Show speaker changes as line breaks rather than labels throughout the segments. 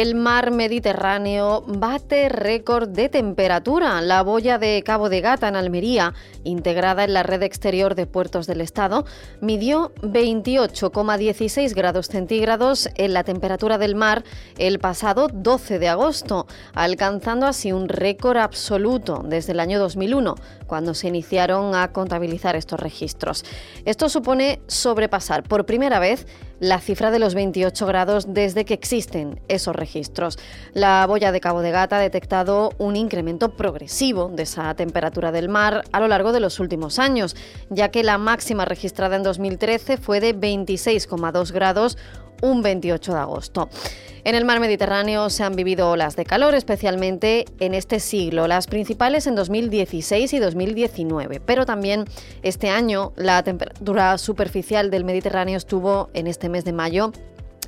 El mar Mediterráneo bate récord de temperatura. La boya de Cabo de Gata en Almería, integrada en la red exterior de puertos del Estado, midió 28,16 grados centígrados en la temperatura del mar el pasado 12 de agosto, alcanzando así un récord absoluto desde el año 2001, cuando se iniciaron a contabilizar estos registros. Esto supone sobrepasar por primera vez la cifra de los 28 grados desde que existen esos registros. La boya de Cabo de Gata ha detectado un incremento progresivo de esa temperatura del mar a lo largo de los últimos años, ya que la máxima registrada en 2013 fue de 26,2 grados un 28 de agosto. En el mar Mediterráneo se han vivido olas de calor, especialmente en este siglo, las principales en 2016 y 2019, pero también este año la temperatura superficial del Mediterráneo estuvo en este mes de mayo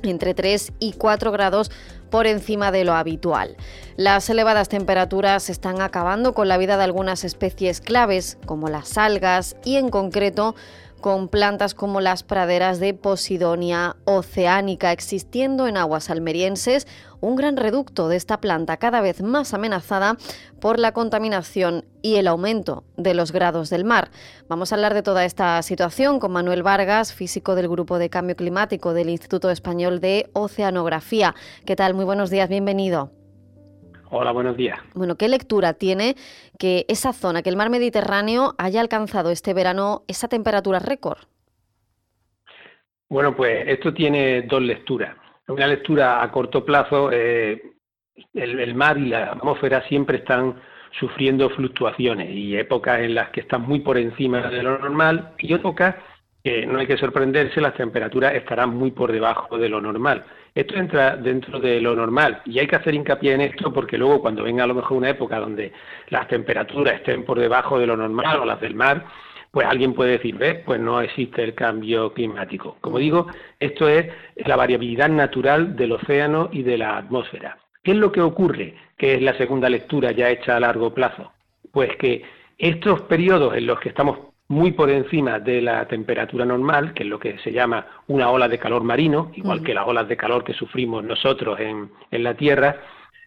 entre 3 y 4 grados por encima de lo habitual. Las elevadas temperaturas están acabando con la vida de algunas especies claves, como las algas y en concreto con plantas como las praderas de Posidonia oceánica, existiendo en aguas almerienses un gran reducto de esta planta cada vez más amenazada por la contaminación y el aumento de los grados del mar. Vamos a hablar de toda esta situación con Manuel Vargas, físico del Grupo de Cambio Climático del Instituto Español de Oceanografía. ¿Qué tal? Muy buenos días, bienvenido.
Hola, buenos días.
Bueno, ¿qué lectura tiene que esa zona, que el mar Mediterráneo haya alcanzado este verano esa temperatura récord?
Bueno, pues esto tiene dos lecturas. Una lectura a corto plazo, eh, el, mar y la atmósfera siempre están sufriendo fluctuaciones y épocas en las que están muy por encima de lo normal y épocas no hay que sorprenderse, las temperaturas estarán muy por debajo de lo normal. Esto entra dentro de lo normal y hay que hacer hincapié en esto porque luego cuando venga a lo mejor una época donde las temperaturas estén por debajo de lo normal o las del mar, pues alguien puede decir, ¿ves? Pues no existe el cambio climático. Como digo, esto es la variabilidad natural del océano y de la atmósfera. ¿Qué es lo que ocurre? Que es la segunda lectura ya hecha a largo plazo. Pues que estos periodos en los que estamos muy por encima de la temperatura normal, que es lo que se llama una ola de calor marino, igual que las olas de calor que sufrimos nosotros en, en la Tierra,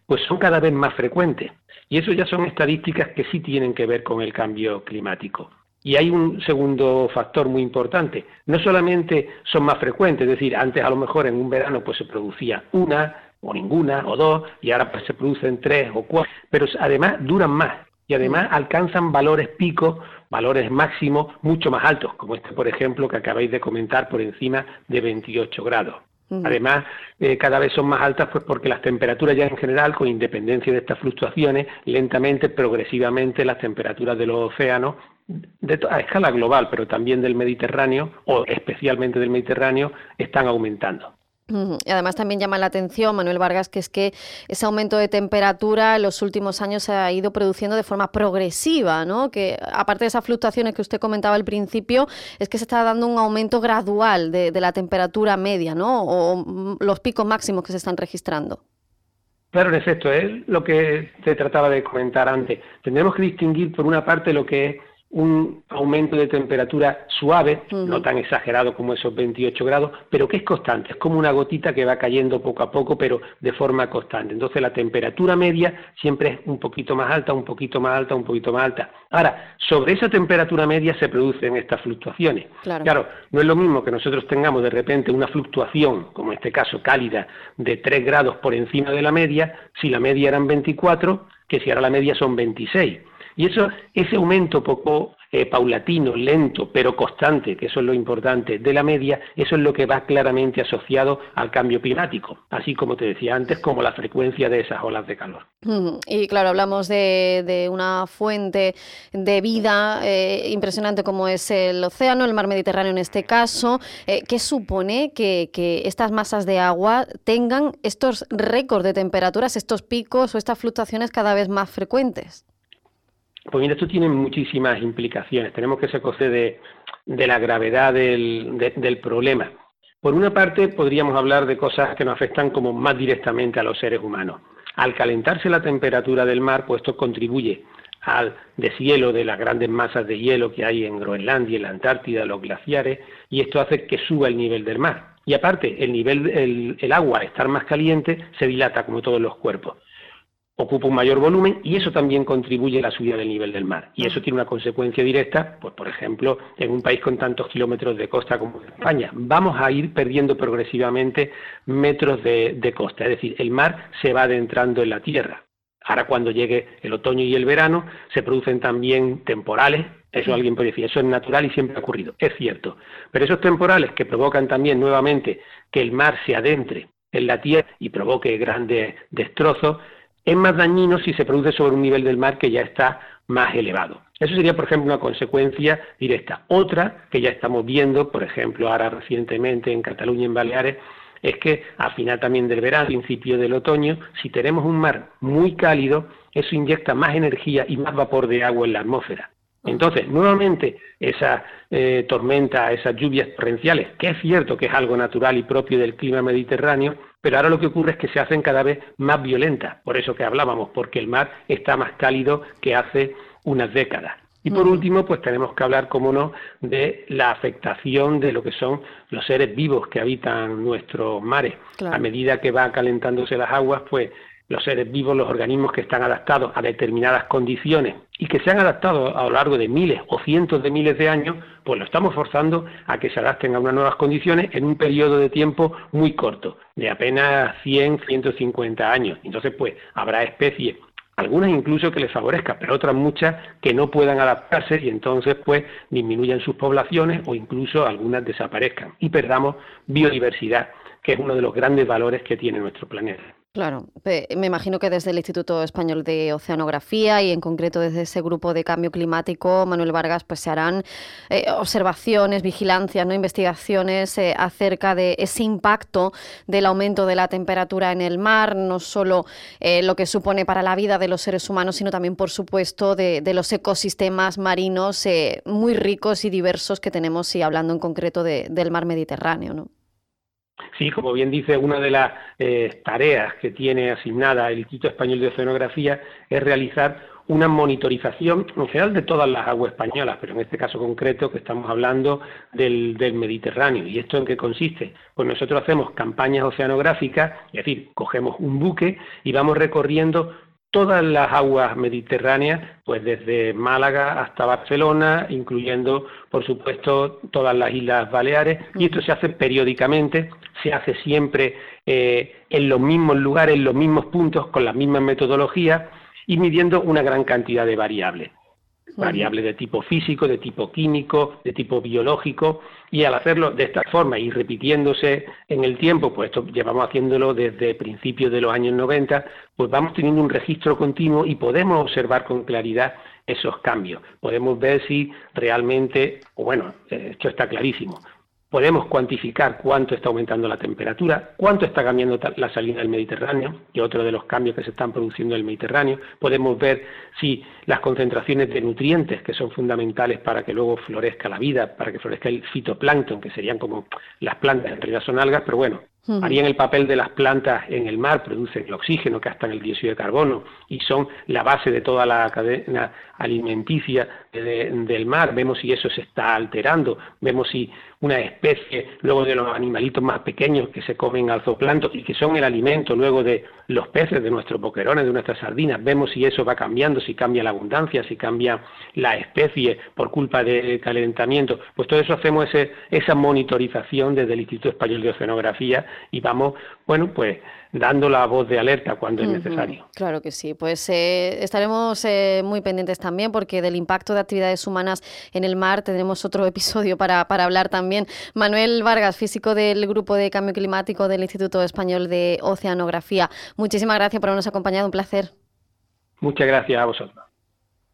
pues son cada vez más frecuentes. Y eso ya son estadísticas que sí tienen que ver con el cambio climático. Y hay un segundo factor muy importante. No solamente son más frecuentes, es decir, antes a lo mejor en un verano pues se producía una o ninguna o dos y ahora pues se producen tres o cuatro, pero además duran más y además alcanzan valores picos, valores máximos mucho más altos, como este, por ejemplo, que acabáis de comentar, por encima de 28 grados. Además, eh, cada vez son más altas pues porque las temperaturas ya en general, con independencia de estas fluctuaciones, lentamente, progresivamente, las temperaturas de los océanos, de, a escala global, pero también del Mediterráneo, o especialmente del Mediterráneo, están aumentando.
Y además también llama la atención, Manuel Vargas, que es que ese aumento de temperatura en los últimos años se ha ido produciendo de forma progresiva, ¿no? Que aparte de esas fluctuaciones que usted comentaba al principio, es que se está dando un aumento gradual de, de la temperatura media, ¿no? O los picos máximos que se están registrando.
Claro, en efecto, es lo que te trataba de comentar antes. Tendremos que distinguir, por una parte, lo que es un aumento de temperatura suave, no tan exagerado como esos 28 grados, pero que es constante, es como una gotita que va cayendo poco a poco, pero de forma constante. Entonces la temperatura media siempre es un poquito más alta, un poquito más alta, un poquito más alta. Ahora, sobre esa temperatura media se producen estas fluctuaciones. Claro, claro no es lo mismo que nosotros tengamos de repente una fluctuación, como en este caso cálida, de 3 grados por encima de la media, si la media eran 24, que si ahora la media son 26 Y eso, ese aumento poco eh, paulatino, lento, pero constante, que eso es lo importante, de la media, eso es lo que va claramente asociado al cambio climático, así como te decía antes, como la frecuencia de esas olas de calor.
Mm, y claro, hablamos de, una fuente de vida eh, impresionante como es el océano, el mar Mediterráneo en este caso. Eh, ¿Qué supone que, que estas masas de agua tengan estos récords de temperaturas, estos picos o estas fluctuaciones cada vez más frecuentes?
Pues mira, esto tiene muchísimas implicaciones. Tenemos que se coce de, la gravedad del, problema. Por una parte, podríamos hablar de cosas que nos afectan como más directamente a los seres humanos. Al calentarse la temperatura del mar, pues esto contribuye al deshielo de las grandes masas de hielo que hay en Groenlandia, en la Antártida, los glaciares, y esto hace que suba el nivel del mar. Y aparte, el nivel, el, el agua, estar más caliente, se dilata como todos los cuerpos ocupa un mayor volumen y eso también contribuye a la subida del nivel del mar. Y eso tiene una consecuencia directa, pues por ejemplo, en un país con tantos kilómetros de costa como España, vamos a ir perdiendo progresivamente metros de, costa, es decir, el mar se va adentrando en la tierra. Ahora cuando llegue el otoño y el verano se producen también temporales, eso alguien puede decir, eso es natural y siempre ha ocurrido, es cierto, pero esos temporales que provocan también nuevamente que el mar se adentre en la tierra y provoque grandes destrozos, es más dañino si se produce sobre un nivel del mar que ya está más elevado. Eso sería, por ejemplo, una consecuencia directa. Otra que ya estamos viendo, por ejemplo, ahora recientemente en Cataluña y en Baleares, es que a final también del verano, principio del otoño, si tenemos un mar muy cálido, eso inyecta más energía y más vapor de agua en la atmósfera. Entonces, nuevamente, esa eh, tormenta, esas lluvias torrenciales, que es cierto que es algo natural y propio del clima mediterráneo, pero ahora lo que ocurre es que se hacen cada vez más violentas, por eso que hablábamos, porque el mar está más cálido que hace unas décadas. Y por último, pues tenemos que hablar, como no, de la afectación de lo que son los seres vivos que habitan nuestros mares. A medida que van calentándose las aguas, pues los seres vivos, los organismos que están adaptados a determinadas condiciones y que se han adaptado a lo largo de miles o cientos de miles de años, pues lo estamos forzando a que se adapten a unas nuevas condiciones en un periodo de tiempo muy corto, de apenas 100, 150 años. Entonces, pues habrá especies algunas incluso que les favorezca, pero otras muchas que no puedan adaptarse y entonces pues disminuyan sus poblaciones o incluso algunas desaparezcan y perdamos biodiversidad, que es uno de los grandes valores que tiene nuestro planeta.
Claro, me imagino que desde el Instituto Español de Oceanografía y en concreto desde ese grupo de cambio climático, Manuel Vargas, pues se harán eh, observaciones, vigilancias, no investigaciones eh, acerca de ese impacto del aumento de la temperatura en el mar, no solo eh, lo que supone para la vida de los seres humanos, sino también, por supuesto, de, los ecosistemas marinos muy ricos y diversos que tenemos, y hablando en concreto del mar Mediterráneo, ¿no?
Sí, como bien dice, una de las eh, tareas que tiene asignada el Instituto Español de Oceanografía es realizar una monitorización en general de todas las aguas españolas, pero en este caso concreto que estamos hablando del, del, Mediterráneo. ¿Y esto en qué consiste? Pues nosotros hacemos campañas oceanográficas, es decir, cogemos un buque y vamos recorriendo todas las aguas mediterráneas, pues desde Málaga hasta Barcelona, incluyendo, por supuesto, todas las Islas Baleares, y esto se hace periódicamente, se hace siempre eh, en los mismos lugares, en los mismos puntos, con las mismas metodologías y midiendo una gran cantidad de variables variables de tipo físico, de tipo químico, de tipo biológico, y al hacerlo de esta forma y repitiéndose en el tiempo, pues esto llevamos haciéndolo desde principios de los años 90, pues vamos teniendo un registro continuo y podemos observar con claridad esos cambios. Podemos ver si realmente, bueno, esto está clarísimo, podemos cuantificar cuánto está aumentando la temperatura, cuánto está cambiando la salida del Mediterráneo, y otro de los cambios que se están produciendo en el Mediterráneo. Podemos ver si las concentraciones de nutrientes, que son fundamentales para que luego florezca la vida, para que florezca el fitoplancton, que serían como las plantas, en realidad son algas, pero bueno, harían el papel de las plantas en el mar, producen el oxígeno, que hasta en el dióxido de carbono, y son la base de toda la cadena alimenticia del mar, vemos si eso se está alterando, vemos si una especie, luego de los animalitos más pequeños que se comen al zooplancton y que son el alimento luego de los peces, de nuestros boquerones, de nuestras sardinas, vemos si eso va cambiando, si cambia la abundancia, si cambia la especie por culpa del calentamiento, pues todo eso hacemos esa monitorización desde el Instituto Español de Oceanografía y vamos, bueno, pues dando la voz de alerta cuando es necesario.
Claro que sí, pues eh, estaremos eh, muy pendientes también porque del impacto de actividades humanas en el mar tendremos otro episodio para, para hablar también. Manuel Vargas, físico del Grupo de Cambio Climático del Instituto Español de Oceanografía. Muchísimas gracias por habernos acompañado, un placer.
Muchas gracias a vosotros.